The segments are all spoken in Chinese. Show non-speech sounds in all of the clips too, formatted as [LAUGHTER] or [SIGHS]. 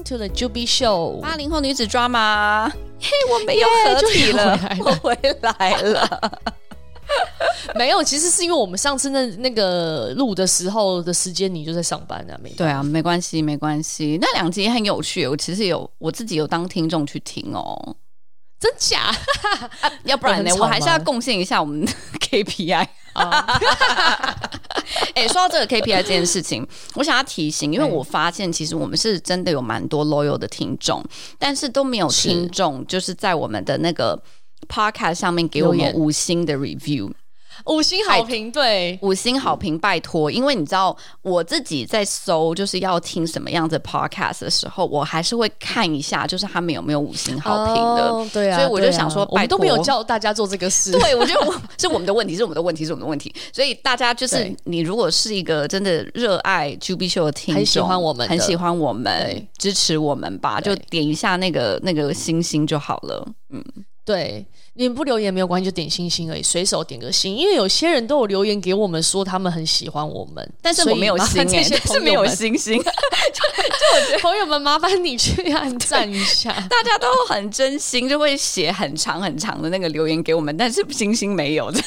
Welcome to the Juby Show，八零后女子 drama。嘿，我没有合体了，yeah, 我回来了。[LAUGHS] 没有，其实是因为我们上次那那个录的时候的时间，你就在上班啊，没？对啊，没关系，没关系。那两集很有趣，我其实有我自己有当听众去听哦。真假？啊、要不然呢？[LAUGHS] 我还是要贡献一下我们的 [LAUGHS] KPI。[LAUGHS] 哎，说到这个 KPI 这件事情，我想要提醒，因为我发现其实我们是真的有蛮多 loyal 的听众，但是都没有听众就是在我们的那个 podcast 上面给我们五星的 review。五星好评，对，五星好评，拜托，因为你知道我自己在搜就是要听什么样子 podcast 的时候，我还是会看一下，就是他们有没有五星好评的，哦、对啊，所以我就想说，啊、我们都没有叫大家做这个事，对，我觉得我是我们的问题，是我们的问题，是我们的问题，所以大家就是你如果是一个真的热爱 Juby 秀的听众，很喜欢我们，很喜欢我们，支持我们吧，就点一下那个那个星星就好了，嗯。对，你不留言没有关系，就点星星而已，随手点个星。因为有些人都有留言给我们说他们很喜欢我们，但是我没有星哎，是没有星星。[LAUGHS] 就我觉得朋友们，麻烦你去按赞一下。大家都很真心，就会写很长很长的那个留言给我们，但是星星没有 [LAUGHS] 的。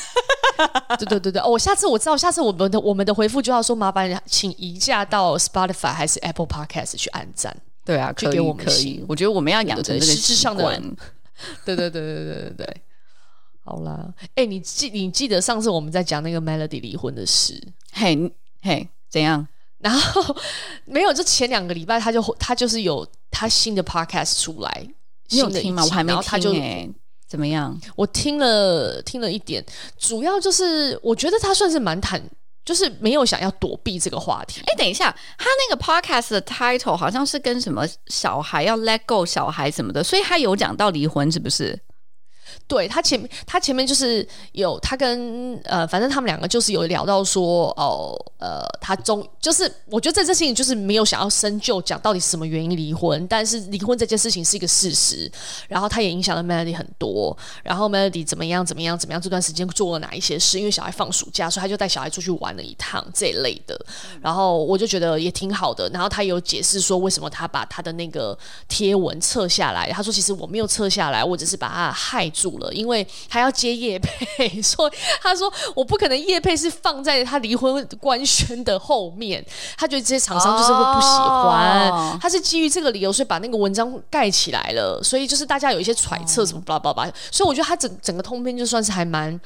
对对对对，哦，我下次我知道，下次我们的我们的回复就要说，麻烦请移驾到 Spotify 还是 Apple Podcast 去按赞。对啊，可以，我们可以。我觉得我们要养成这个习惯。[LAUGHS] 对对对对对对对，好啦，哎、欸，你记你记得上次我们在讲那个 Melody 离婚的事，嘿嘿，怎样？然后没有，就前两个礼拜他就他就是有他新的 Podcast 出来，你有听吗？我还没听，他就怎么样？我听了听了一点，主要就是我觉得他算是蛮坦。就是没有想要躲避这个话题。哎，等一下，他那个 podcast 的 title 好像是跟什么小孩要 let go 小孩什么的，所以他有讲到离婚，是不是？对，他前面，他前面就是有他跟呃，反正他们两个就是有聊到说哦，呃，他终就是我觉得这件事情就是没有想要深究讲到底是什么原因离婚，但是离婚这件事情是一个事实，然后他也影响了 Melody 很多，然后 Melody 怎么样怎么样怎么样，这段时间做了哪一些事，因为小孩放暑假，所以他就带小孩出去玩了一趟这一类的，然后我就觉得也挺好的，然后他有解释说为什么他把他的那个贴文撤下来，他说其实我没有撤下来，我只是把他害住。了，因为还要接叶配，[LAUGHS] 所以他说我不可能叶配是放在他离婚官宣的后面，他觉得这些厂商就是会不喜欢，哦、他是基于这个理由，所以把那个文章盖起来了，所以就是大家有一些揣测什么巴拉巴拉，所以我觉得他整整个通篇就算是还蛮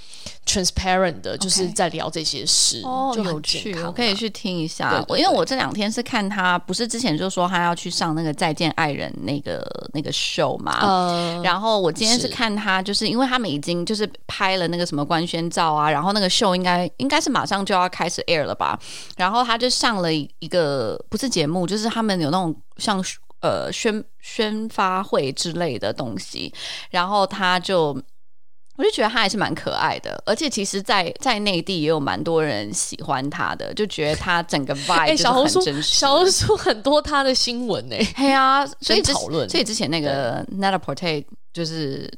transparent 的，就是在聊这些事.就很健康，哦、有趣，我可以去听一下。我因为我这两天是看他，不是之前就说他要去上那个再见爱人那个那个 show 嘛，呃、然后我今天是看他就是。因为他们已经就是拍了那个什么官宣照啊，然后那个秀应该应该是马上就要开始 air 了吧，然后他就上了一个不是节目，就是他们有那种像呃宣宣发会之类的东西，然后他就我就觉得他还是蛮可爱的，而且其实在，在在内地也有蛮多人喜欢他的，就觉得他整个 [LAUGHS] vibe 就是很真实。小红书很多他的新闻呢、欸，[LAUGHS] 对啊，[LAUGHS] 所以讨论，所以之前那个 Net-a-Porter 就是。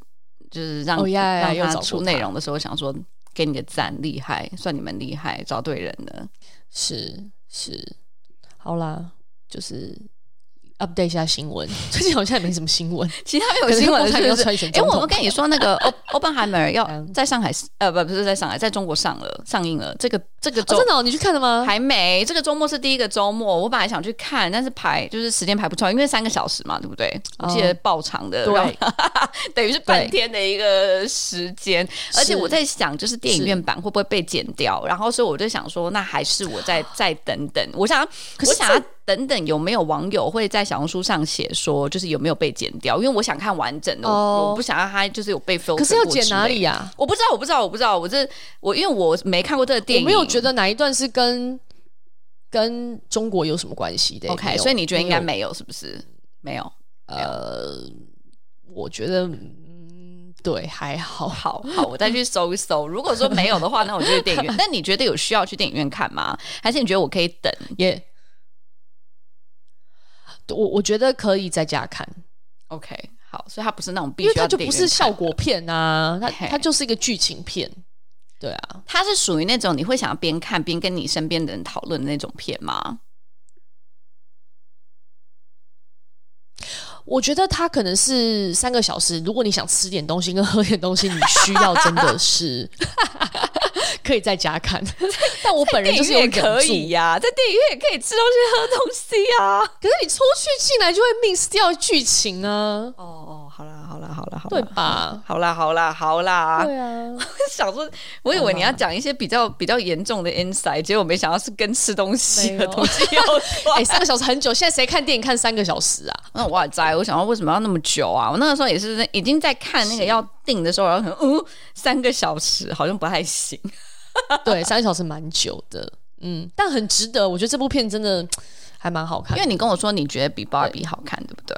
就是让、oh, yeah, yeah, 让他出内容的时候，想说给你个赞，厉害，算你们厉害，找对人了，是是，好啦，就是。Update 一下新闻，[LAUGHS] 最近好像也没什么新闻，其他没有新闻是不是？哎，我们跟你说那个欧欧本海默要在上海，呃，不，不是在上海，在中国上了上映了。这个这个周、哦、真的、哦，你去看了吗？还没，这个周末是第一个周末，我本来想去看，但是排就是时间排不出来，因为三个小时嘛，对不对？我记得爆长的，对，[LAUGHS] 等于是半天的一个时间。而且我在想，就是电影院版会不会被剪掉？然后所以我就想说，那还是我再 [SIGHS] 再等等。我想，可是我想要。等等，有没有网友会在小红书上写说，就是有没有被剪掉？因为我想看完整的，我不想让他就是有被 filter。可是要剪哪里呀？我不知道，我不知道，我不知道。我这我因为我没看过这个电影，我没有觉得哪一段是跟跟中国有什么关系的。OK，所以你觉得应该没有，是不是？没有。呃，我觉得嗯，对，还好，好好，我再去搜一搜。[LAUGHS] 如果说没有的话，那我就去电影院。但你觉得有需要去电影院看吗？还是你觉得我可以等？也。我我觉得可以在家看，OK，好，所以它不是那种必须要，因为它就不是效果片啊，它它就是一个剧情片，对啊，它是属于那种你会想要边看边跟你身边的人讨论的那种片吗？我觉得它可能是三个小时。如果你想吃点东西跟喝点东西，你需要真的是可以在家看。[LAUGHS] 但我本人就是也可以呀、啊，在电影院也可以吃东西喝东西啊。可是你出去进来就会 miss 掉剧情啊。哦哦，好啦好啦好啦好啦，对吧？好啦好啦好啦。对啊，我 [LAUGHS] 想说，我以为你要讲一些比较比较严重的 insight，结果没想到是跟吃东西的东西有关。[LAUGHS] 哎，三个小时很久，现在谁看电影看三个小时啊？那我还在，我想说为什么要那么久啊？我那个时候也是已经在看那个要定的时候，然后可能嗯，三个小时好像不太行。[LAUGHS] 对，三个小时蛮久的，嗯，但很值得。我觉得这部片真的还蛮好看，因为你跟我说你觉得比芭比好看，对，不对？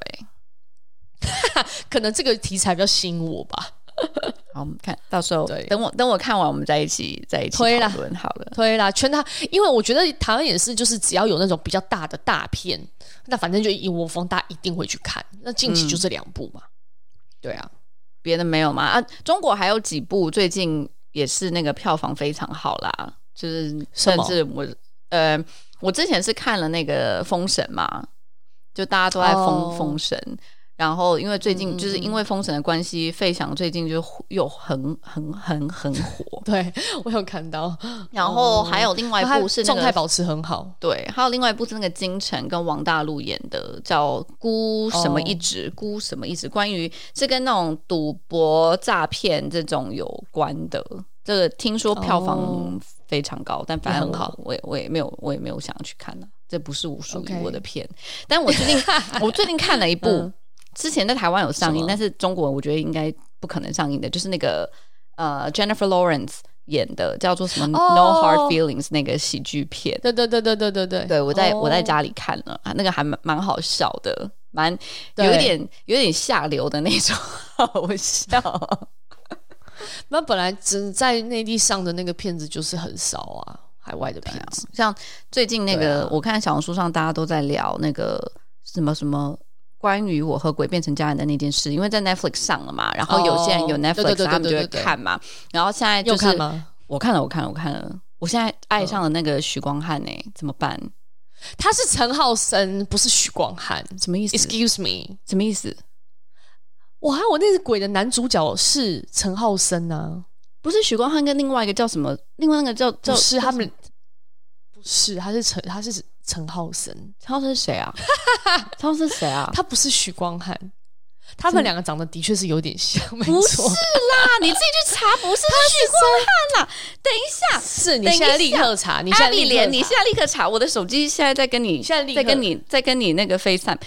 [LAUGHS] 可能这个题材比较吸引我吧。[LAUGHS] 好，我们看到时候对，等我等我看完，我们再一起在一起讨论好了。推啦，圈他，因为我觉得台湾也是，就是只要有那种比较大的大片，那反正就一窝蜂，大家一定会去看。那近期就这两部嘛，嗯、对啊，别的没有吗？啊，中国还有几部最近也是那个票房非常好啦，就是甚至我呃，我之前是看了那个《封神》嘛，就大家都在封《封神》。然后，因为最近就是因为封神的关系，费翔最近就又很很很很火。[LAUGHS] 对，我有看到。然后还有另外一部是那个状态保持很好。对，还有另外一部是那个金晨跟王大陆演的，叫《孤什么一职》，孤什么一直，关于是跟那种赌博诈骗这种有关的。这个听说票房非常高，但反正很好，我也我也没有我也没有想要去看呢。这不是我属于我的片。但我最近 [LAUGHS] 我最近看了一部。之前在台湾有上映，但是中国我觉得应该不可能上映的，就是那个呃 Jennifer Lawrence 演的叫做什么 No Hard Feelings 那个喜剧片。对对对对对对对，对我在我在家里看了，那个还蛮蛮好笑的，蛮有一点有点下流的那种 [LAUGHS] 好笑。那本来只在内地上的那个片子就是很少啊，海外的片子，像最近那个我看小红书上大家都在聊那个什么什么。关于我和鬼变成家人的那件事，因为在 Netflix 上了嘛，然后有些人有 Netflix，他们就会看嘛。然后现在就是我看了，我看了，我看了，我现在爱上了那个许光汉呢，怎么办？他是陈浩森，不是许光汉，什么意思？Excuse me，什么意思？哇，我那个鬼的男主角是陈浩森呢，不是许光汉跟另外一个叫什么？另外那个叫叫是他们。是，他是陈，他是陈浩森。陈浩森是谁啊？[LAUGHS] 陈浩森是谁啊？他不是许光汉，他们两个长得的确是有点像，没错。不是啦，你自己去查，不是许光汉啦。等一下，是你现在立刻查，你现在立刻查，你现在立刻查，我的手机现在在跟你，现在在跟你，在跟你那个 FaceTime。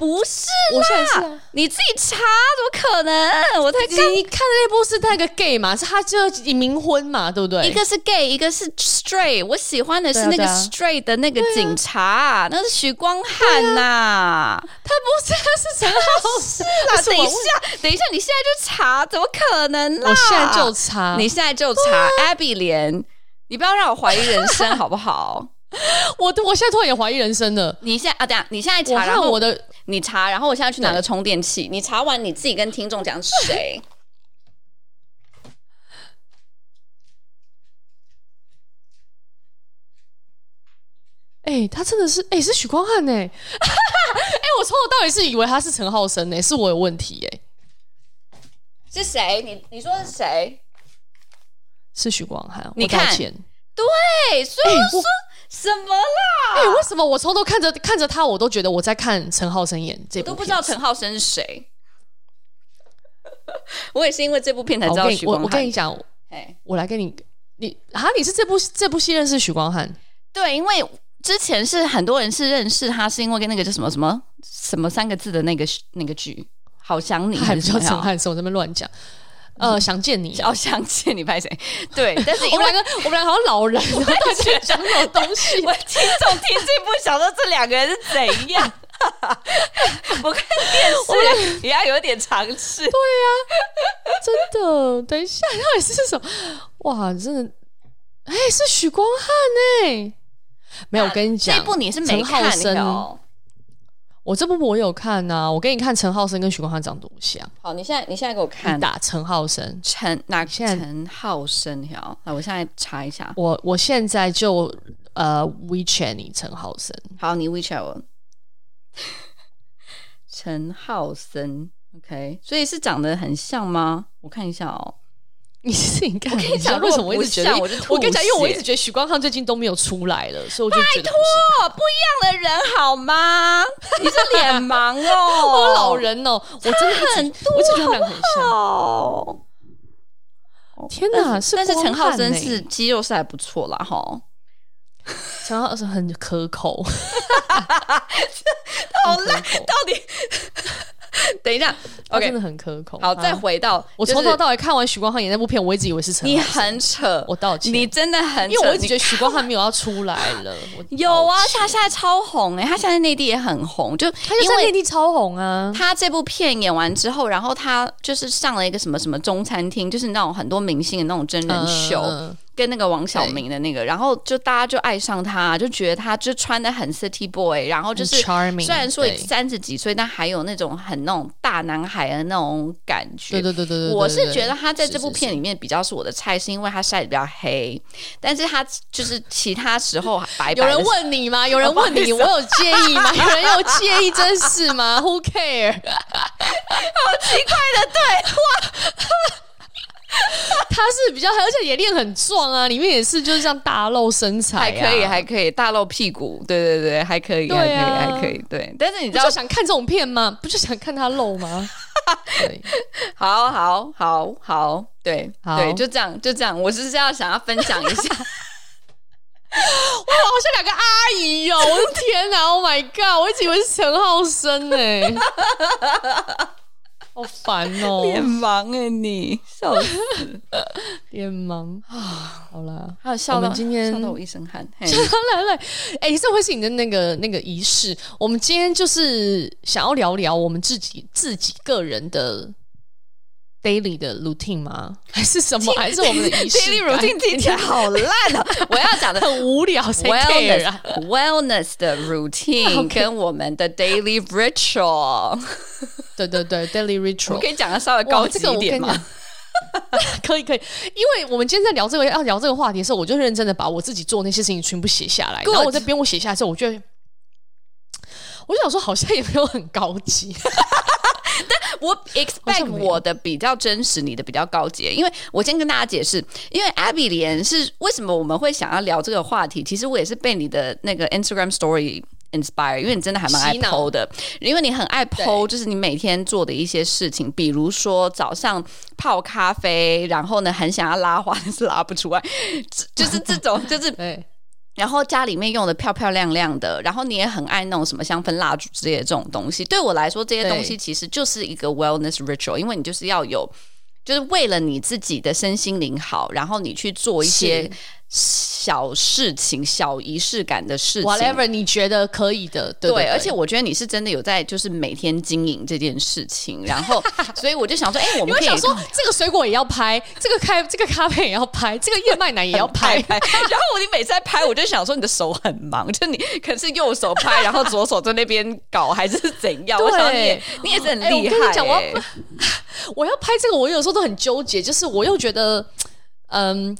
不是啦，是啊、你自己查，怎么可能？我才看你看的那部是那个 gay 嘛，是他就冥婚嘛，对不对？一个是 gay，一个是 straight。我喜欢的是那个 straight 的那个警察，啊啊、那是许光汉呐、啊。他不是，他是陈浩 [LAUGHS] 是啦。等一下，等一下，你现在就查，怎么可能啦？我现在就查，你现在就查。啊、Abby 莲，你不要让我怀疑人生好不好？[LAUGHS] 我我现在突然也怀疑人生了。你现在啊，等下，你现在查，然后我的。你查，然后我现在去拿个充电器。你查完，你自己跟听众讲是谁？[LAUGHS] 哎、欸，他真的是哎、欸，是许光汉 [LAUGHS] 哎！哎、欸，我从头到底是以为他是陈浩生哎，是我有问题哎？是谁？你你说是谁？是许光汉？你看，对，所以我说。欸什么啦？哎、欸，为什么我从头看着看着他，我都觉得我在看陈浩生演这部片？都不知道陈浩生是谁。[LAUGHS] 我也是因为这部片才知道许光汉。我跟你讲，哎，我来跟你，你啊，你是这部这部戏认识许光汉？对，因为之前是很多人是认识他，是因为跟那个叫什么什么什么三个字的那个那个剧，好想你还是叫陈汉生？我这边乱讲。呃，想见你，[LAUGHS] 哦，想见你，拍谁？[LAUGHS] 对，但是我们两个，我们两个好像老人，[LAUGHS] 我觉得讲这种东西，我听众听进不晓得这两个人是怎样。我看电视也要有点尝试。对呀，真的。等一下，到底是什么？哇，真的，哎，是许光汉哎，没有，我跟你讲，这部你是没看的。我这部我有看呐、啊，我给你看陈浩生跟许光汉长多像。好，你现在你现在给我看，打陈浩生，陈哪现在陈浩生？好，那我现在查一下。我我现在就呃 WeChat 你陈浩生。好，你 WeChat 我。[LAUGHS] 陈浩生，OK，所以是长得很像吗？我看一下哦。[LAUGHS] 你是你看，我跟你讲，为什么我一直觉得？我我跟你讲，因为我一直觉得许光汉最近都没有出来了，所以我就觉得拜托，不一样的人好吗？[LAUGHS] 你是脸盲哦，[LAUGHS] 我老人哦，我真的很，我觉得他们很像。天哪，但是陈浩真是肌肉是还不错啦，哈。陈浩是很可口，好烂，到底。[LAUGHS] 等一下，OK，真的很可口。好，再回到我从头到尾看完许光汉演那部片，我一直以为是陈。你很扯，我道歉。你真的很扯，因为我一直觉得许光汉没有要出来了。有啊，他现在超红哎，他现在内地也很红，就他就在内地超红啊。他这部片演完之后，然后他就是上了一个什么什么中餐厅，就是那种很多明星的那种真人秀。跟那个王晓明的那个，然后就大家就爱上他，就觉得他就穿的很 city boy，然后就是虽然说三十几岁，但还有那种很那种大男孩的那种感觉。对对对对，我是觉得他在这部片里面比较是我的菜，是因为他晒的比较黑，但是他就是其他时候白白。有人问你吗？[LAUGHS] 有人问你，我有介意吗？有人有介意这事吗？Who care？[LAUGHS] 好奇怪的对话。[LAUGHS] 他是比较，而且也练很壮啊，里面也是就是这样大露身材，还可以，还可以大露屁股，对对对，还可以，还可以，还可以，对。但是你知道想看这种片吗？[LAUGHS] 不就想看他露吗？[LAUGHS] 对，好好好好，对对，就这样就这样，我是这样想要分享一下。哇，好像两个阿姨哦！我的天哪，Oh my God！我一直以为是陈浩生呢。好烦哦，[LAUGHS] 脸盲哎，你笑死，脸盲啊！好了，还有笑到今天笑到我一身汗。来来，哎，这会是你的那个那个仪式。我们今天就是想要聊聊我们自己自己个人的 daily 的 routine 吗？[LAUGHS] 还是什么？[LAUGHS] 还是我们的 [LAUGHS] 仪式 daily routine 听起来好烂啊！我要讲的很无聊，wellness wellness 的 routine 跟我们的 daily ritual。对对对，daily ritual，我可以讲的稍微高级一点吗？可以可以，因为我们今天在聊这个要聊这个话题的时候，我就认真的把我自己做那些事情全部写下来.然后我在边我写下来的时候，我觉得，我就想说好像也没有很高级，但我 expect 我的比较真实，你的比较高级，因为我先跟大家解释，因为 Abby 莲是为什么我们会想要聊这个话题，其实我也是被你的那个 Instagram Story。inspire，因为你真的还蛮爱 po 的，因为你很爱 po，就是你每天做的一些事情，比如说早上泡咖啡，然后呢很想要拉花，但是拉不出来，就是这种，就是对。然后家里面用的漂漂亮亮的，然后你也很爱那种什么香氛蜡烛之类的这种东西。对我来说，这些东西其实就是一个 wellness ritual，因为你就是要有，就是为了你自己的身心灵好，然后你去做一些。小事情、小仪式感的事情，whatever 你觉得可以的，对，对，对，对。而且我觉得你是真的有在，就是每天经营这件事情。然后，[LAUGHS] 所以我就想说，哎、欸，我们可以想说，这个水果也要拍，这个开，这个咖啡也要拍，这个燕麦奶也要拍。拍 [LAUGHS] 然后我你每次在拍，我就想说，你的手很忙，就你可能是右手拍，[LAUGHS] 然后左手在那边搞，还是怎样？对我想你也，你也是很厉害、欸。我跟你讲，我要我要拍这个，我有时候都很纠结，就是我又觉得，嗯。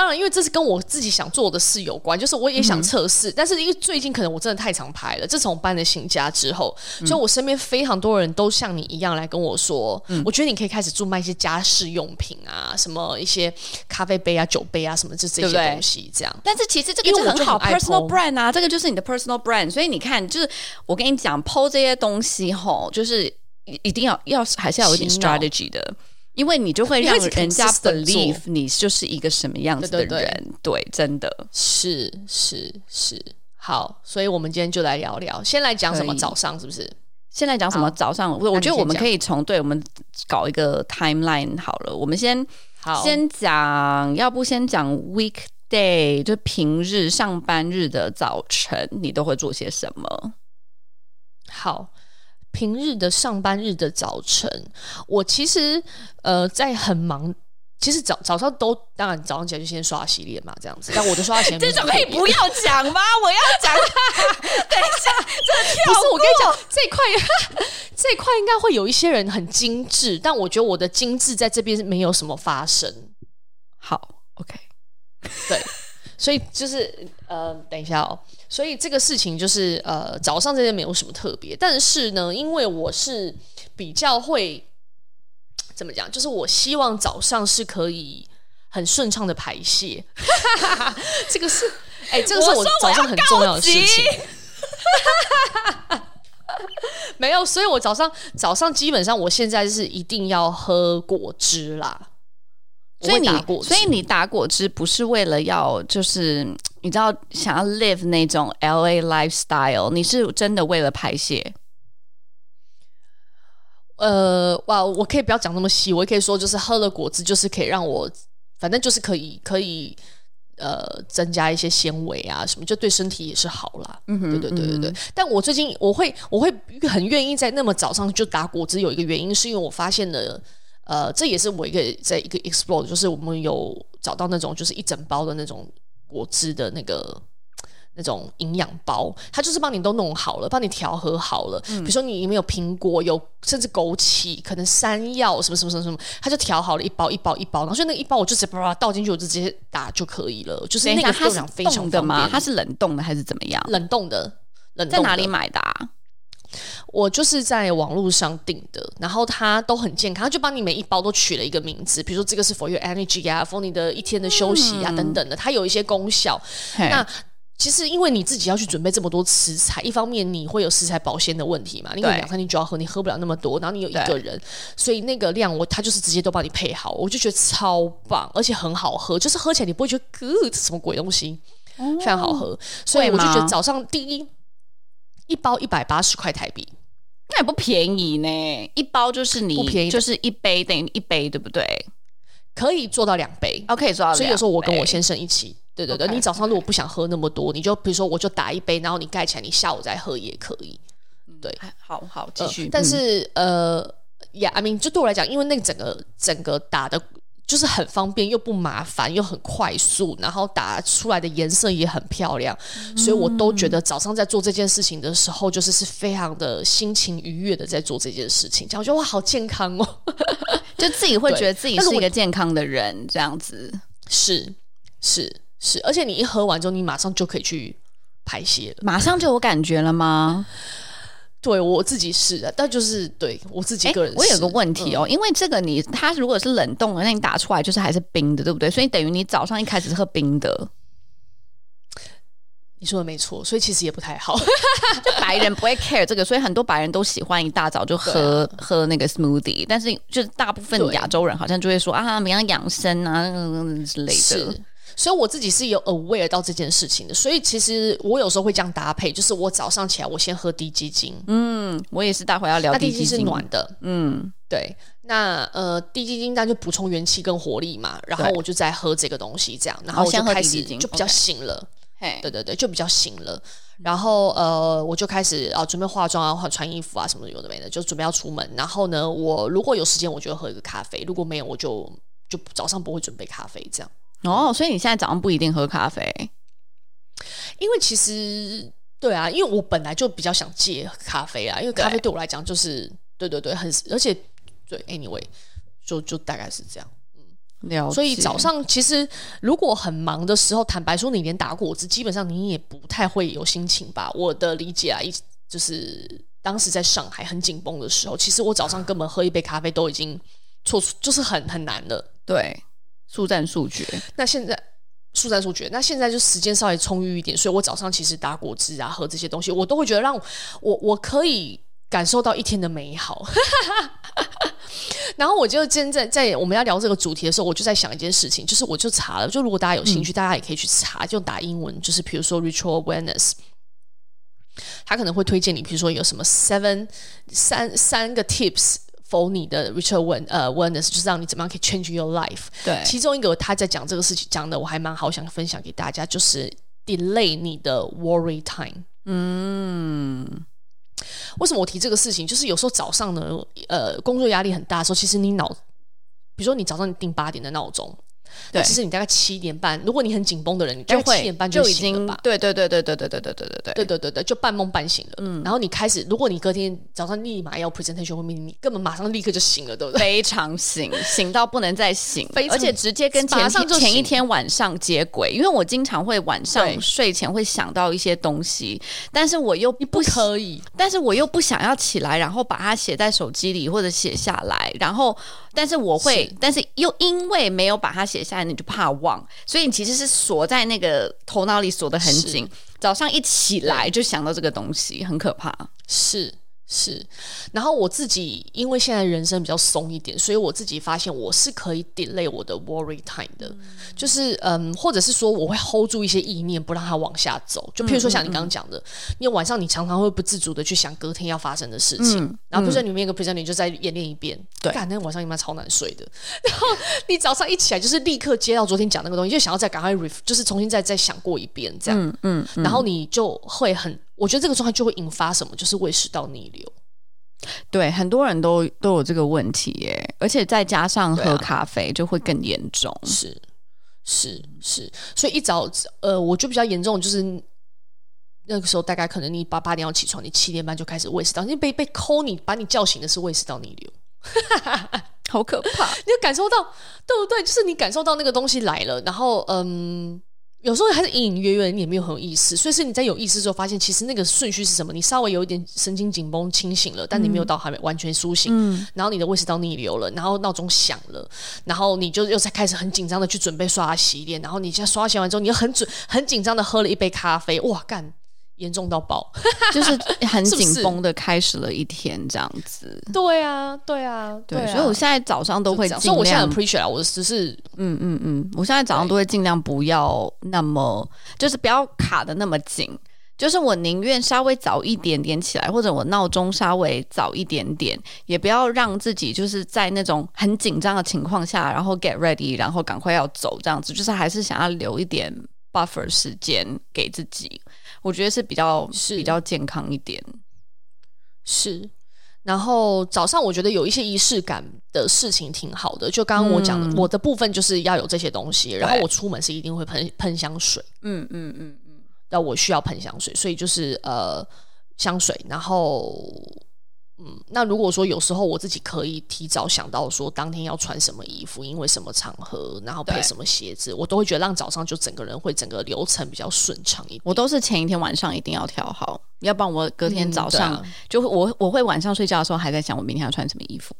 当然，因为这是跟我自己想做的事有关，就是我也想测试。嗯、但是因为最近可能我真的太常拍了，自从搬了新家之后，嗯、所以我身边非常多人都像你一样来跟我说，嗯、我觉得你可以开始做卖一些家饰用品啊，什么一些咖啡杯啊、酒杯啊什么，就这些东西这样。但是其实这个就很好，personal brand 啊，这个就是你的 personal brand。所以你看，就是我跟你讲，po 这些东西吼，就是一定要要还是要有一点 strategy 的。因为你就会让人家 believe 你就是一个什么样子的人，对，对，对，对，真的。是是是。好，所以我们今天就来聊聊，先来讲什么早上是不是？先来讲什么早上？我我觉得我们可以从对我们搞一个 timeline 好了，我们先好。先讲，要不先讲 weekday 就平日上班日的早晨，你都会做些什么？好。平日的上班日的早晨，我其实呃在很忙，其实早早上都当然早上起来就先刷洗脸嘛，这样子。但我的刷 [LAUGHS] 牙前这种可以不要讲吗？我要讲，[LAUGHS] 等一下，这不是我跟你讲这块，[LAUGHS] 这块应该会有一些人很精致，但我觉得我的精致在这边是没有什么发生。好，OK，对，所以就是呃，等一下哦。所以这个事情就是呃，早上这些没有什么特别，但是呢，因为我是比较会怎么讲，就是我希望早上是可以很顺畅的排泄。[LAUGHS] 这个是哎、欸，这个是我早上很重要的事情。[LAUGHS] 没有，所以我早上早上基本上我现在是一定要喝果汁啦。所以你所以你打果汁不是为了要就是你知道想要 live 那种 LA lifestyle，你是真的为了排泄？呃，哇，我可以不要讲那么细，我也可以说就是喝了果汁就是可以让我反正就是可以可以。呃，增加一些纤维啊，什么就对身体也是好啦。嗯哼，对对对对对。嗯、但我最近我会我会很愿意在那么早上就打果汁，有一个原因是因为我发现了，呃，这也是我一个在一个 explore，就是我们有找到那种就是一整包的那种果汁的那个。那种营养包，它就是帮你都弄好了，帮你调和好了。嗯、比如说你里面有苹果，有甚至枸杞，可能山药什么什么什么什么，它就调好了一包一包一包。然后所以那个一包我就直接把它倒进去，我就直接打就可以了。就是那个非常非常的吗？它是冷冻的还是怎么样？冷冻的，冷冻的。在哪里买的啊？我就是在网络上订的，然后它都很健康，它就帮你每一包都取了一个名字，比如说这个是 for your energy 啊，for 你的一天的休息啊、嗯、等等的，它有一些功效。那其实，因为你自己要去准备这么多食材，一方面你会有食材保鲜的问题嘛，因为两三天就要喝，你喝不了那么多，然后你有一个人，所以那个量我他就是直接都帮你配好，我就觉得超棒，而且很好喝，就是喝起来你不会觉得呃这什么鬼东西，哦、非常好喝，所以我就觉得早上第一一包一百八十块台币，那也不便宜呢，一包就是你不便宜，就是一杯等于一杯，对不对？可以做到两杯，OK，做到两杯，所以有时候我跟我先生一起。对对对，Okay. 你早上如果不想喝那么多，你就比如说我就打一杯，然后你盖起来，你下午再喝也可以。对，好好继续。呃、但是、嗯、呃，呀，I mean，就对我来讲，因为那个整个整个打的，就是很方便又不麻烦又很快速，然后打出来的颜色也很漂亮，嗯、所以我都觉得早上在做这件事情的时候，就是是非常的心情愉悦的在做这件事情。这样我觉得哇，好健康哦，[LAUGHS] 就自己会觉得自己是一个健康的人，这样子是是。是，而且你一喝完之后，你马上就可以去排泄了，马上就有感觉了吗？对我自己是的，但就是对我自己个人是，我有个问题哦，嗯、因为这个你它如果是冷冻的，那你打出来就是还是冰的，对不对？所以等于你早上一开始是喝冰的。你说的没错，所以其实也不太好。[LAUGHS] 就白人不会 care 这个，所以很多白人都喜欢一大早就喝、啊、喝那个 smoothie，但是就是大部分亚洲人好像就会说啊，怎么样养生啊之类的。是所以我自己是有 aware 到这件事情的，所以其实我有时候会这样搭配，就是我早上起来我先喝低基精，嗯，我也是待会要聊低基精，是暖的，嗯，对，那呃低基精那就补充元气跟活力嘛，然后我就再喝这个东西，这样，然后我就开始就比较醒了，嘿，对对对，就比较醒了，然后呃我就开始啊准备化妆啊，换穿衣服啊什么有的没的，就准备要出门，然后呢，我如果有时间我就喝一个咖啡，如果没有我就就早上不会准备咖啡这样。哦，所以你现在早上不一定喝咖啡，因为其实对啊，因为我本来就比较想戒咖啡啊，因为咖啡对我来讲就是对，对对对，很而且对，anyway，就就大概是这样，嗯。所以早上其实如果很忙的时候，坦白说，你连打果汁，基本上你也不太会有心情吧？我的理解啊，一就是当时在上海很紧绷的时候，其实我早上根本喝一杯咖啡都已经错，就是很很难了，对。速战速决。那现在速战速决。那现在就时间稍微充裕一点，所以我早上其实打果汁啊，喝这些东西，我都会觉得让我我可以感受到一天的美好。[LAUGHS] 然后我就今天在在我们要聊这个主题的时候，我就在想一件事情，就是我就查了，就如果大家有兴趣，嗯、大家也可以去查，就打英文，就是比如说 ritual awareness 他可能会推荐你，比如说有什么 seven 三三个 tips。否，你的 ritual wellness 呃 wellness 就是让你怎么样可以 change your life。对，其中一个他在讲这个事情讲的，我还蛮好想分享给大家，就是 delay 你的 worry time。嗯，为什么我提这个事情？就是有时候早上呢，呃，工作压力很大的时候，其实你脑，比如说你早上你定八点的闹钟，对，其实你大概七点半，如果你很紧绷的人，你大概七点半就醒了吧？对对对对对对对对对对对对对对对，就半梦半醒了。嗯，然后你开始，如果你隔天早上立马要 presentation 会面，你根本马上立刻就醒了，对不对？非常醒，醒到不能再醒，[LAUGHS] 而且直接跟前前一天晚上接轨。因为我经常会晚上睡前会想到一些东西，但是我又不可以，但是我又不想要起来，然后把它写在手机里或者写下来，然后。但是我会，是但是又因为没有把它写下来，你就怕忘，所以你其实是锁在那个头脑里锁得很紧，早上一起来就想到这个东西，很可怕。是。是，然后我自己因为现在人生比较松一点，所以我自己发现我是可以 delay 我的 worry time 的，嗯、就是嗯，或者是说我会 hold 住一些意念，不让它往下走。就譬如说像你刚刚讲的，因为、晚上你常常会不自主的去想隔天要发生的事情，嗯、然后比如说里面一个 present 你就再演练一遍，对，干那晚上你妈超难睡的。然后你早上一起来就是立刻接到昨天讲那个东西，就想要再赶快 ref，就是重新再再想过一遍这样，嗯，嗯嗯然后你就会很。我觉得这个状态就会引发什么，就是胃食道逆流。对，很多人都都有这个问题耶，而且再加上喝咖啡就会更严重。啊、是是是，所以一早呃，我就比较严重，就是那个时候大概可能你八八点要起床，你七点半就开始胃食道，因为被被抠你把你叫醒的是胃食道逆流，[LAUGHS] 好可怕！[LAUGHS] 你就感受到对不对？就是你感受到那个东西来了，然后嗯。有时候还是隐隐约约，你也没有很有意识，所以是你在有意识之后，发现其实那个顺序是什么？你稍微有一点神经紧绷、清醒了，但你没有到还没完全苏醒，嗯、然后你的胃食道逆流了，然后闹钟响了，然后你就又在开始很紧张的去准备刷牙洗脸，然后你现在刷洗完之后，你又很准很紧张的喝了一杯咖啡，哇干！严重到爆，[LAUGHS] 就是很紧绷的开始了一天这样子。对啊，对啊，对，所以我现在早上都会尽量，所以我现在很 appreciate 啊，我只是，嗯嗯嗯，我现在早上都会尽量不要那么，就是不要卡的那么紧，就是我宁愿稍微早一点点起来，或者我闹钟稍微早一点点，也不要让自己就是在那种很紧张的情况下，然后 get ready，然后赶快要走这样子，就是还是想要留一点 buffer 时间给自己。我觉得是比较是比较健康一点，是。然后早上我觉得有一些仪式感的事情挺好的，就刚刚我讲的，嗯、我的部分就是要有这些东西。然后我出门是一定会喷喷香水，嗯嗯嗯嗯，那我需要喷香水，所以就是呃香水，然后。嗯，那如果说有时候我自己可以提早想到说当天要穿什么衣服，因为什么场合，然后配什么鞋子，我都会觉得让早上就整个人会整个流程比较顺畅一点。我都是前一天晚上一定要调好，要不然我隔天早上、嗯啊、就会我我会晚上睡觉的时候还在想我明天要穿什么衣服，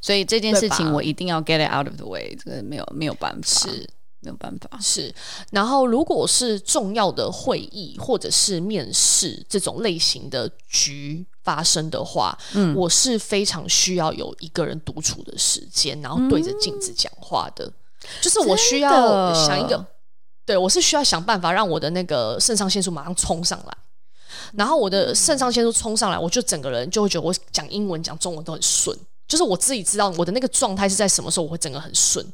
所以这件事情我一定要 get it out of the way，这个没有没有办法。是。没有办法，是。然后，如果是重要的会议或者是面试这种类型的局发生的话，嗯，我是非常需要有一个人独处的时间，然后对着镜子讲话的。嗯、就是我需要想一个，对我是需要想办法让我的那个肾上腺素马上冲上来，然后我的肾上腺素冲上来，我就整个人就会觉得我讲英文、讲中文都很顺。就是我自己知道我的那个状态是在什么时候，我会整个很顺。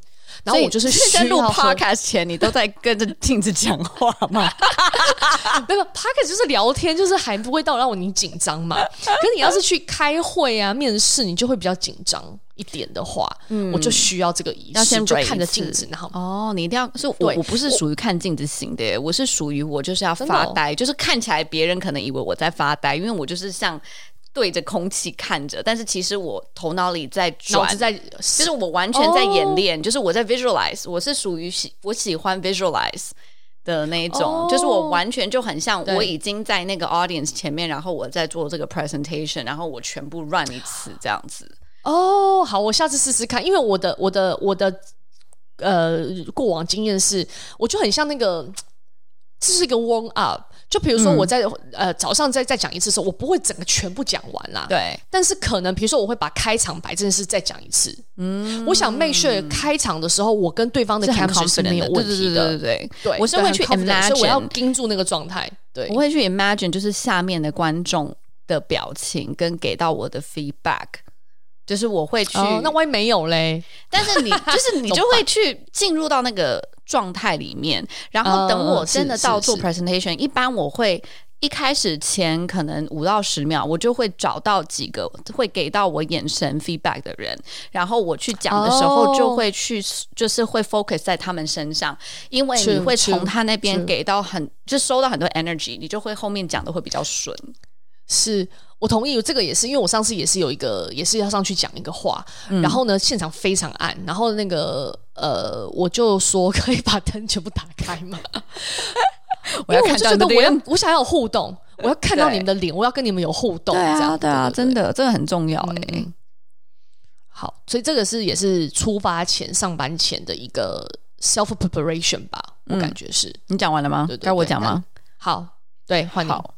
然后我就是在录 podcast 前，你都在跟着镜子讲话吗？[LAUGHS] 没有，podcast 就是聊天，就是还不会到让我你紧张嘛。可是你要是去开会啊、面试，你就会比较紧张一点的话，嗯，我就需要这个仪式，要先就看着镜子，然后哦，你一定要是我，我不是属于看镜子型的，我，我是属于我就是要发呆，哦、就是看起来别人可能以为我在发呆，因为我就是像。对着空气看着，但是其实我头脑里在转，在就是我完全在演练，哦、就是我在 visualize，我是属于喜我喜欢 visualize 的那一种，哦、就是我完全就很像我已经在那个 audience 前面，然后我在做这个 presentation，然后我全部 run 一次这样子。哦，好，我下次试试看，因为我的我的我的呃过往经验是，我就很像那个，这是一个 warm up。就比如说我在、嗯、呃早上再再讲一次的时候，我不会整个全部讲完啦。对，但是可能比如说我会把开场白这件事再讲一次。嗯，我想 make sure 开场的时候我跟对方的 chemistry 是没有问题的。对对对对对，对我是会去 imagine，所以我要盯住那个状态。对，我会去 imagine，就是下面的观众的表情跟给到我的 feedback，就是我会去。哦、那万一没有嘞？但是你就是你 [LAUGHS] 就会去进入到那个。状态里面，然后等我真的到做 presentation，、uh, 一般我会一开始前可能五到十秒，我就会找到几个会给到我眼神 feedback 的人，然后我去讲的时候就会去，就是会 focus 在他们身上，因为你会从他那边给到很，就收到很多 energy，你就会后面讲的会比较顺。是我同意，这个也是因为我上次也是有一个，也是要上去讲一个话，嗯、然后呢现场非常暗，然后那个呃我就说可以把灯全部打开吗？[LAUGHS] 我要看到你的脸，我想要有互动，我要看到你们的脸，我要跟你们有互动。对啊，对啊，真的，这个很重要哎、欸嗯。好，所以这个是也是出发前、上班前的一个 self preparation 吧，我感觉是。你讲完了吗？该我讲吗？好，对，换你。好，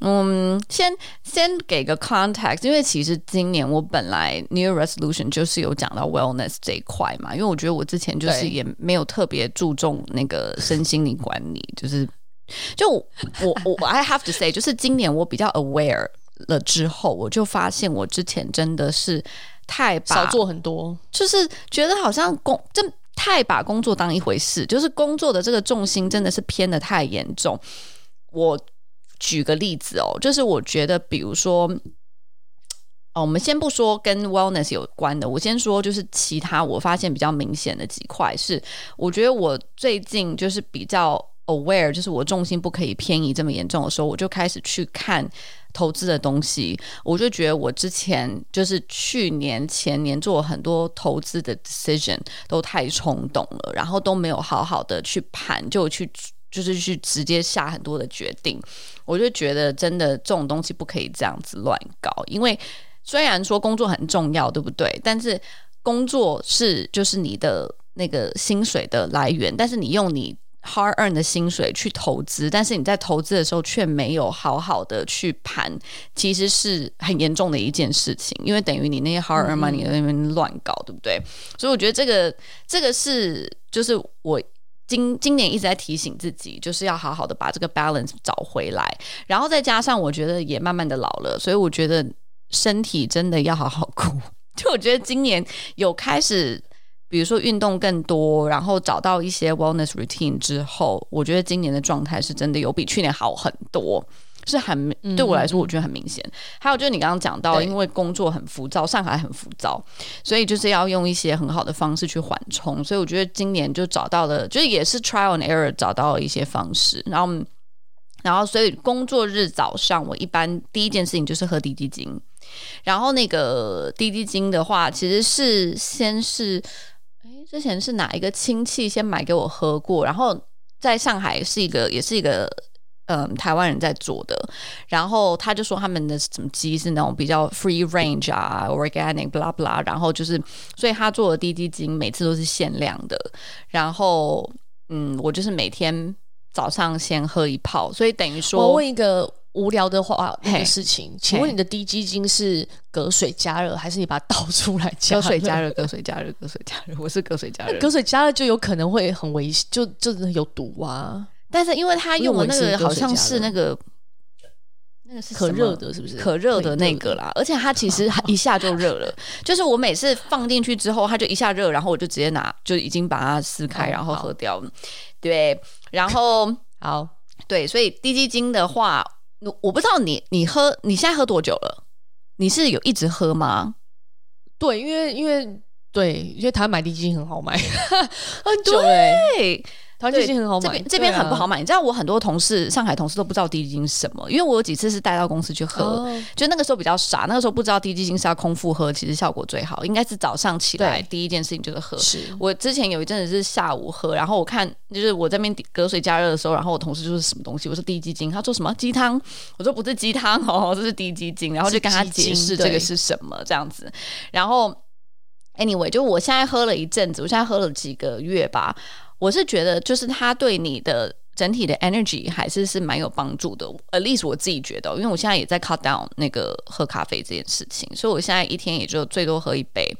嗯，先先给个 context，因为其实今年我本来 New Resolution 就是有讲到 wellness 这一块嘛，因为我觉得我之前就是也没有特别注重那个身心灵管理，就是。就我我 I have to say，就是今年我比较 aware 了之后，我就发现我之前真的是太把少做很多，就是觉得好像工这太把工作当一回事，就是工作的这个重心真的是偏的太严重。我举个例子哦，就是我觉得比如说，哦，我们先不说跟 wellness 有关的，我先说就是其他我发现比较明显的几块是，我觉得我最近就是比较。aware 就是我重心不可以偏移这么严重的时候，我就开始去看投资的东西。我就觉得我之前就是去年前年做很多投资的 decision 都太冲动了，然后都没有好好的去盘，就去就是去直接下很多的决定。我就觉得真的这种东西不可以这样子乱搞，因为虽然说工作很重要，对不对？但是工作是就是你的那个薪水的来源，但是你用你。hard earn 的薪水去投资，但是你在投资的时候却没有好好的去盘，其实是很严重的一件事情，因为等于你那些 hard earn money 在那边乱搞，对不对？所以我觉得这个这个是就是我今今年一直在提醒自己，就是要好好的把这个 balance 找回来，然后再加上我觉得也慢慢的老了，所以我觉得身体真的要好好顾。[LAUGHS] 就我觉得今年有开始。比如说运动更多，然后找到一些 wellness routine 之后，我觉得今年的状态是真的有比去年好很多，是很对我来说我觉得很明显。嗯、还有就是你刚刚讲到，因为工作很浮躁，上海很浮躁，所以就是要用一些很好的方式去缓冲。所以我觉得今年就找到了，就是也是 trial and error 找到了一些方式。然后，然后所以工作日早上我一般第一件事情就是喝滴滴精，然后那个滴滴精的话，其实是先是。哎之前是哪一个亲戚先买给我喝过，然后在上海是一个也是一个嗯台湾人在做的，然后他就说他们的什么鸡是那种比较 free range 啊，organic blah blah，然后就是所以他做的滴滴精每次都是限量的，然后嗯我就是每天早上先喝一泡，所以等于说我问一个。无聊的话，那个事情，请问你的滴鸡精是隔水加热，还是你把它倒出来加热？隔水加热，[LAUGHS] 隔水加热，隔水加热。我是隔水加热，隔水加热就有可能会很危险，就就有毒啊。但是因为他用的那个好像是那个那个是可热的，是不是可热的那个啦？而且它其实 [LAUGHS] 一下就热了，就是我每次放进去之后，它就一下热，然后我就直接拿，就已经把它撕开，然后喝掉。对，然后 [COUGHS] 好，对，所以低基精的话。我不知道你你喝你现在喝多久了？你是有一直喝吗？对，因为因为对，因为台湾买低基精很好买，[LAUGHS] [LAUGHS] 很久嘞、欸。台湾滴鸡精很好买，这边很不好买。你知道我很多同事，上海同事都不知道低基金是什么，因为我有几次是带到公司去喝，哦、就那个时候比较傻，那个时候不知道低基金是要空腹喝，其实效果最好，应该是早上起来第一件事情就是喝。是我之前有一阵子是下午喝，然后我看就是我在那边隔水加热的时候，然后我同事就是什么东西，我说低基金，他说什么鸡汤，我说不是鸡汤哦，这是低基金，然后就跟他解释这个是什么这样子，然后 anyway 就我现在喝了一阵子，我现在喝了几个月吧。我是觉得，就是它对你的整体的 energy 还是是蛮有帮助的。At least 我自己觉得，因为我现在也在 cut down 那个喝咖啡这件事情，所以我现在一天也就最多喝一杯。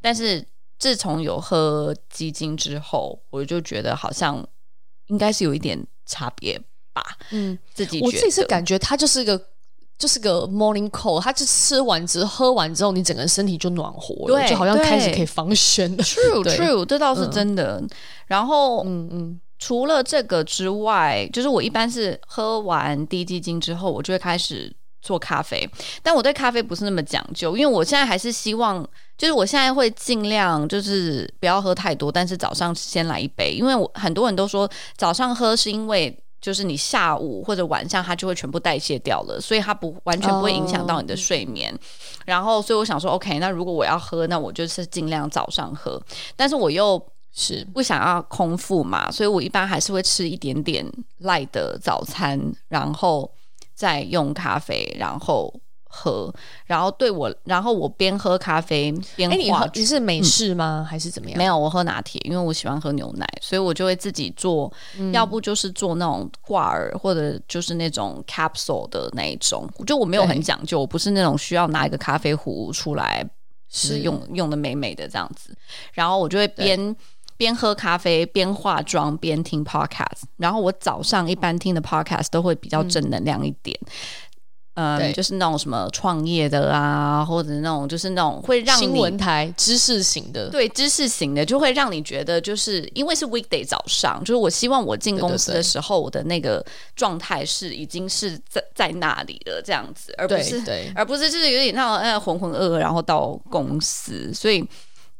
但是自从有喝鸡精之后，我就觉得好像应该是有一点差别吧。嗯，自己我自己是感觉它就是一个。就是个 morning call，它就吃完之后喝完之后，你整个身体就暖和了，就好像开始可以防身了。True，True，这倒是真的。嗯、然后，嗯嗯，除了这个之外，就是我一般是喝完滴鸡精之后，我就会开始做咖啡。但我对咖啡不是那么讲究，因为我现在还是希望，就是我现在会尽量就是不要喝太多，但是早上先来一杯，因为我很多人都说早上喝是因为。就是你下午或者晚上，它就会全部代谢掉了，所以它不完全不会影响到你的睡眠。Oh. 然后，所以我想说，OK，那如果我要喝，那我就是尽量早上喝。但是我又是不想要空腹嘛，所以我一般还是会吃一点点 light 的早餐，然后再用咖啡，然后。喝，然后对我，然后我边喝咖啡边喝你是美式吗？嗯、还是怎么样？没有，我喝拿铁，因为我喜欢喝牛奶，所以我就会自己做。嗯、要不就是做那种挂耳，或者就是那种 capsule 的那一种。就我没有很讲究，我不是那种需要拿一个咖啡壶出来是用用的美美的这样子。然后我就会边边喝咖啡边化妆边听 podcast。然后我早上一般听的 podcast 都会比较正能量一点。嗯嗯，就是那种什么创业的啊，或者那种就是那种会让你新闻台知识型的，对知识型的，就会让你觉得就是因为是 weekday 早上，就是我希望我进公司的时候，我的那个状态是已经是在在那里了这样子，而不是而不是就是有点那种呃浑浑噩噩，然后到公司，所以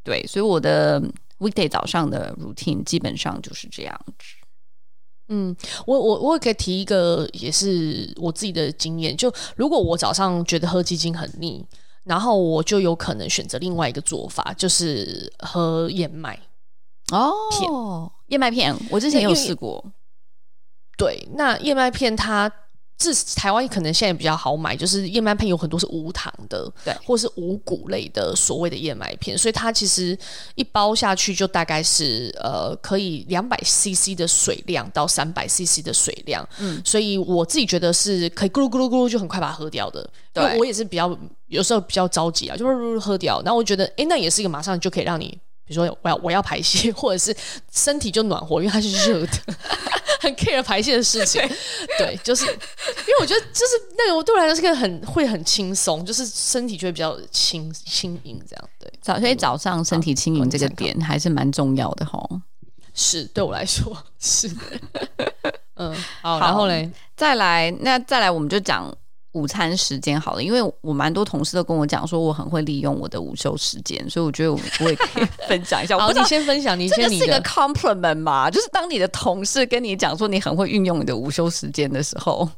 对，所以我的 weekday 早上的 routine 基本上就是这样子。嗯，我我我也可以提一个，也是我自己的经验。就如果我早上觉得喝鸡精很腻，然后我就有可能选择另外一个做法，就是喝燕麦哦，片燕麦片。我之前有试过。对，那燕麦片它。至台湾可能现在比较好买，就是燕麦片有很多是无糖的，对，或是无谷类的所谓的燕麦片，所以它其实一包下去就大概是呃可以两百 CC 的水量到三百 CC 的水量，嗯，所以我自己觉得是可以咕噜咕噜咕噜就很快把它喝掉的，对，我也是比较有时候比较着急啊，就是喝掉，然后我觉得哎、欸，那也是一个马上就可以让你。比如说我要我要排泄，[LAUGHS] 或者是身体就暖和，因为它是热的，很 care 排泄的事情。对，就是因为我觉得就是那个我对我来说是个很会很轻松，就是身体就会比较轻轻盈这样。对，早所以早上身体轻盈这个点还是蛮重要的哈。是对我来说是的。[LAUGHS] 嗯，好，然后嘞，再来那再来我们就讲。午餐时间好了，因为我蛮多同事都跟我讲说我很会利用我的午休时间，所以我觉得我我也可以分享一下。好，你先分享，你先你的。这个是个 compliment 嘛？就是当你的同事跟你讲说你很会运用你的午休时间的时候，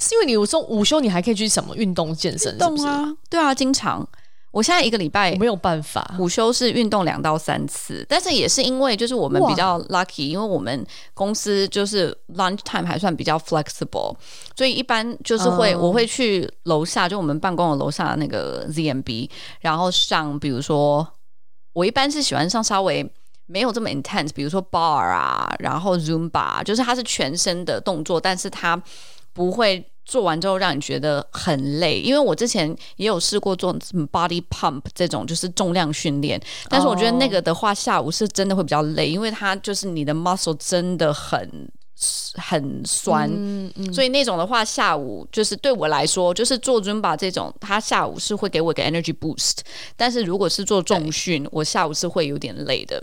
是因为你有时候午休你还可以去什么运动健身？动啊，对啊，经常。我现在一个礼拜没有办法午休是运动两到三次，但是也是因为就是我们比较 lucky，因为我们公司就是 lunch time 还算比较 flexible，所以一般就是会、嗯、我会去楼下，就我们办公的楼下的那个 ZMB，然后上比如说我一般是喜欢上稍微没有这么 intense，比如说 bar 啊，然后 Zumba，就是它是全身的动作，但是它不会。做完之后让你觉得很累，因为我之前也有试过做 body pump 这种就是重量训练，但是我觉得那个的话下午是真的会比较累，因为它就是你的 muscle 真的很很酸，嗯嗯、所以那种的话下午就是对我来说就是做 Zumba 这种，它下午是会给我一个 energy boost，但是如果是做重训，我下午是会有点累的，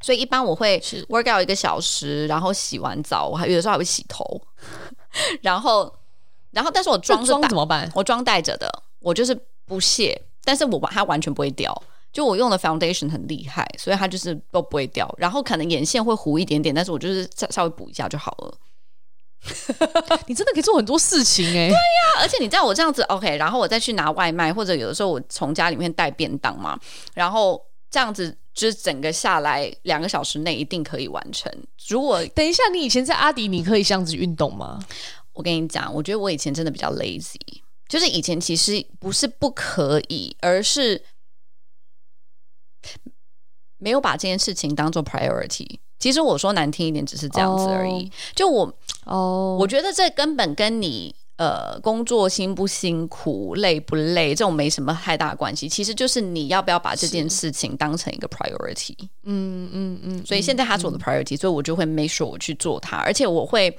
所以一般我会 work out 一个小时，然后洗完澡，我还有的时候还会洗头，[LAUGHS] 然后。然后，但是我妆妆怎么办？我妆带着的，我就是不卸，但是我把它完全不会掉。就我用的 foundation 很厉害，所以它就是都不会掉。然后可能眼线会糊一点点，但是我就是稍稍微补一下就好了。[LAUGHS] 你真的可以做很多事情哎、欸！对呀、啊，而且你知道我这样子 OK，然后我再去拿外卖，或者有的时候我从家里面带便当嘛，然后这样子就是整个下来两个小时内一定可以完成。如果等一下，你以前在阿迪，你可以这样子运动吗？我跟你讲，我觉得我以前真的比较 lazy，就是以前其实不是不可以，而是没有把这件事情当做 priority。其实我说难听一点，只是这样子而已。Oh. 就我哦，oh. 我觉得这根本跟你。呃，工作辛不辛苦、累不累，这种没什么太大关系。其实就是你要不要把这件事情当成一个 priority。嗯嗯嗯。所以现在他是我的 priority，、嗯、所以我就会 make sure 我去做它，而且我会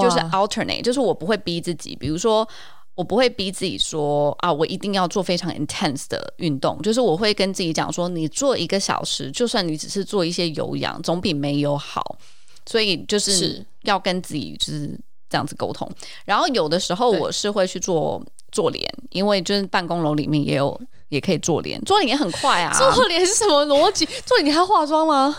就是 alternate，就是我不会逼自己。比如说，我不会逼自己说啊，我一定要做非常 intense 的运动。就是我会跟自己讲说，你做一个小时，就算你只是做一些有氧，总比没有好。所以就是要跟自己就是这样子沟通。然后有的时候我是会去做做脸，因为就是办公楼里面也有也可以做脸，做脸也很快啊。[LAUGHS] 做脸是什么逻辑？做脸你还化妆吗？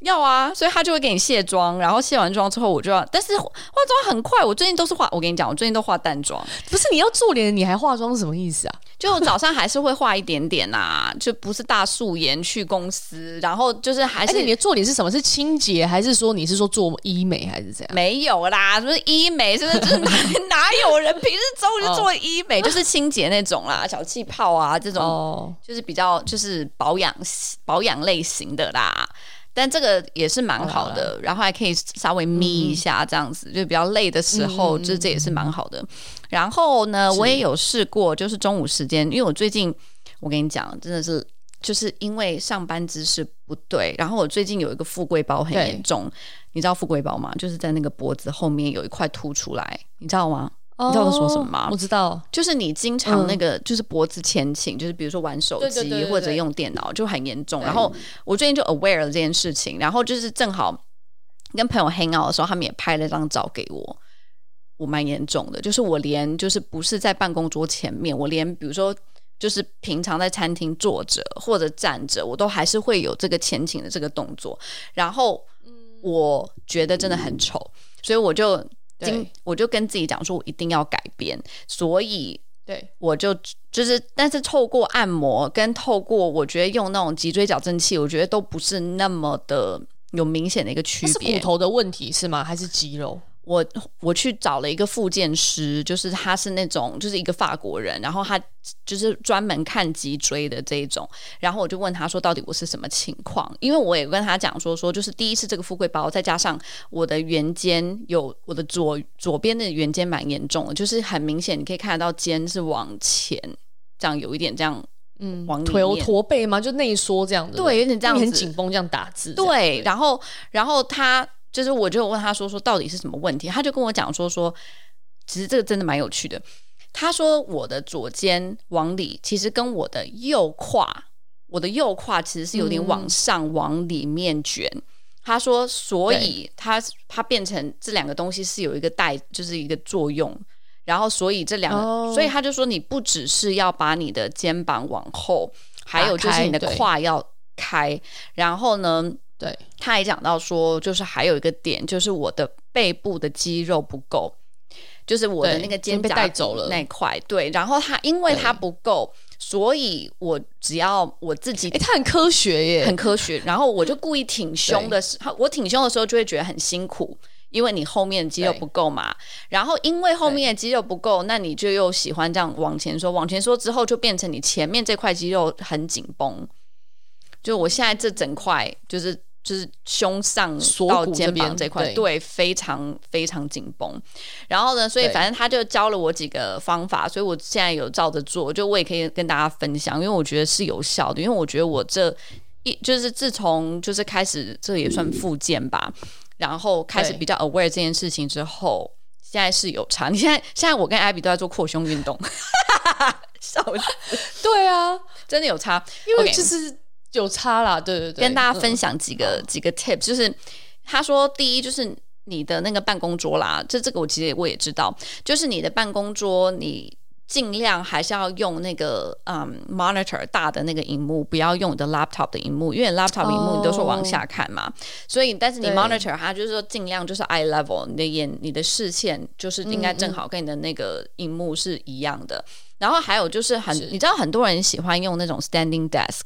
要啊，所以他就会给你卸妆，然后卸完妆之后我就要，但是化妆很快。我最近都是化，我跟你讲，我最近都化淡妆。不是你要做脸，你还化妆是什么意思啊？就早上还是会化一点点啊，就不是大素颜去公司，然后就是还是。你的做脸是什么？是清洁，还是说你是说做医美，还是这样？没有啦，什么医美？是不是？[LAUGHS] 就是哪哪有人平时中午就做 [LAUGHS] 医美？就是清洁那种啦，小气泡啊这种，哦、就是比较就是保养保养类型的啦。但这个也是蛮好的，然后还可以稍微眯一下，这样子、嗯、就比较累的时候，就这也是蛮好的。然后呢，我也有试过，就是中午时间，因为我最近我跟你讲，真的是就是因为上班姿势不对，然后我最近有一个富贵包很严重，你知道富贵包吗？就是在那个脖子后面有一块凸出来，你知道吗？你知道我说什么吗？我知道，就是你经常那个，就是脖子前倾，就是比如说玩手机或者用电脑就很严重。然后我最近就 aware 了这件事情，然后就是正好跟朋友 hang out 的时候，他们也拍了张照给我。我蛮严重的，就是我连就是不是在办公桌前面，我连比如说就是平常在餐厅坐着或者站着，我都还是会有这个前倾的这个动作。然后我觉得真的很丑，所以我就。对我就跟自己讲说，我一定要改变，所以对我就就是，但是透过按摩跟透过，我觉得用那种脊椎矫正器，我觉得都不是那么的有明显的一个区别。是骨头的问题是吗？还是肌肉？我我去找了一个复健师，就是他是那种就是一个法国人，然后他就是专门看脊椎的这一种，然后我就问他说，到底我是什么情况？因为我也跟他讲说说，就是第一次这个富贵包，再加上我的圆肩有我的左左边的圆肩蛮严重的，就是很明显你可以看得到肩是往前这样有一点这样，嗯，往腿有驼背吗？就内缩这样子，对，有点这样子，很紧绷这样打字，对，然后然后他。就是我就问他说说到底是什么问题，他就跟我讲说说，其实这个真的蛮有趣的。他说我的左肩往里，其实跟我的右胯，我的右胯其实是有点往上往里面卷。嗯、他说，所以他他变成这两个东西是有一个带，就是一个作用。然后所以这两个，哦、所以他就说你不只是要把你的肩膀往后，还有就是你的胯要开。然后呢？对，他也讲到说，就是还有一个点，就是我的背部的肌肉不够，就是我的那个肩胛被带走了那块。对，然后他因为他不够，所以我只要我自己，他很科学耶，很科学。[LAUGHS] 然后我就故意挺胸的时候，我挺胸的时候就会觉得很辛苦，因为你后面的肌肉不够嘛。然后因为后面的肌肉不够，那你就又喜欢这样往前说，往前说之后就变成你前面这块肌肉很紧绷。就我现在这整块就是。就是胸上到肩膀这块，对，非常非常紧绷。然后呢，所以反正他就教了我几个方法，所以我现在有照着做，就我也可以跟大家分享，因为我觉得是有效的。因为我觉得我这一就是自从就是开始，这也算复健吧，嗯、然后开始比较 aware 这件事情之后，现在是有差。你现在现在我跟 Abby 都在做扩胸运动，[LAUGHS] 笑死！[LAUGHS] 对啊，真的有差，因为就是。有差啦，对对对，跟大家分享几个、嗯、几个 tips，就是他说第一就是你的那个办公桌啦，这这个我其实我也知道，就是你的办公桌，你尽量还是要用那个嗯 monitor 大的那个荧幕，不要用你的 laptop 的荧幕，因为 laptop 荧幕你都是往下看嘛，哦、所以但是你 monitor 它就是说尽量就是 eye level，你的眼你的视线就是应该正好跟你的那个荧幕是一样的。然后还有就是很，是你知道很多人喜欢用那种 standing desk，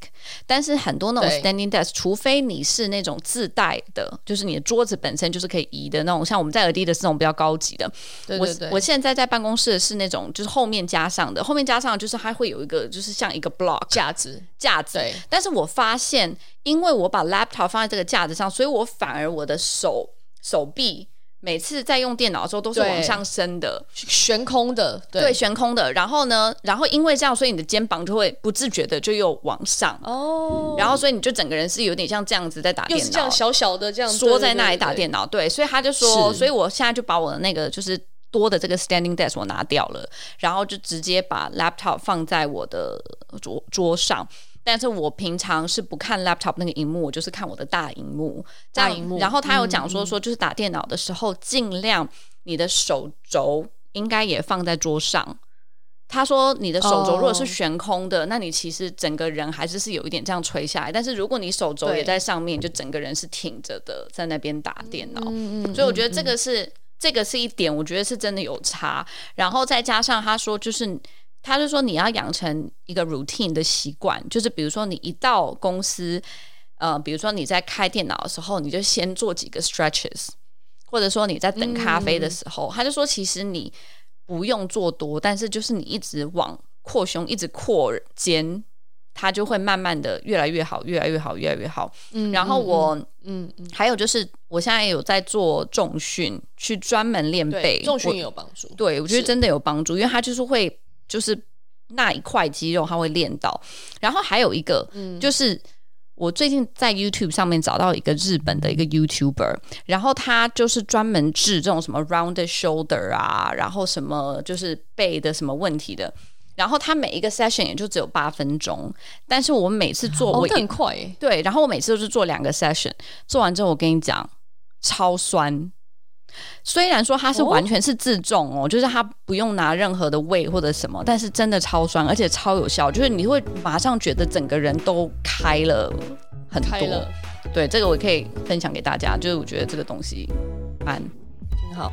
但是很多那种 standing desk，除非你是那种自带的，就是你的桌子本身就是可以移的那种，像我们在 Adidas 这种比较高级的。对对对。我我现在在办公室是那种，就是后面加上的，后面加上就是它会有一个，就是像一个 block 架子架子。对。但是我发现，因为我把 laptop 放在这个架子上，所以我反而我的手手臂。每次在用电脑的时候都是往上升的，悬空的，对，对，悬空的。然后呢，然后因为这样，所以你的肩膀就会不自觉的就又往上哦。然后所以你就整个人是有点像这样子在打电脑，是这样小小的这样缩在那里打电脑。对，所以他就说，所以我现在就把我的那个就是多的这个 standing desk 我拿掉了，然后就直接把 laptop 放在我的桌桌上。但是我平常是不看 laptop 那个荧幕，我就是看我的大荧幕。大荧幕。然后他有讲说说，就是打电脑的时候，尽量你的手肘应该也放在桌上。他说你的手肘如果是悬空的，那你其实整个人还是是有一点这样垂下来。但是如果你手肘也在上面，就整个人是挺着的，在那边打电脑。所以我觉得这个是这个是一点，我觉得是真的有差。然后再加上他说，就是。他就说你要养成一个 routine 的习惯，就是比如说你一到公司，呃，比如说你在开电脑的时候，你就先做几个 stretches，或者说你在等咖啡的时候，嗯、他就说其实你不用做多，但是就是你一直往扩胸，一直扩肩，它就会慢慢的越来越好，越来越好，越来越好。嗯，然后我，嗯嗯，还有就是我现在有在做重训，去专门练背，重训也有帮助。对，我觉得真的有帮助，因为它就是会。就是那一块肌肉，它会练到。然后还有一个，嗯，就是我最近在 YouTube 上面找到一个日本的一个 YouTuber，然后他就是专门治这种什么 rounded shoulder 啊，然后什么就是背的什么问题的。然后他每一个 session 也就只有八分钟，但是我每次做我很快，对，然后我每次都是做两个 session，做完之后我跟你讲，超酸。虽然说它是完全是自重哦，哦，就是它不用拿任何的 weight 或者什么，但是真的超酸，而且超有效，就是你会马上觉得整个人都开了很多。了对，这个我可以分享给大家，就是我觉得这个东西蛮挺好。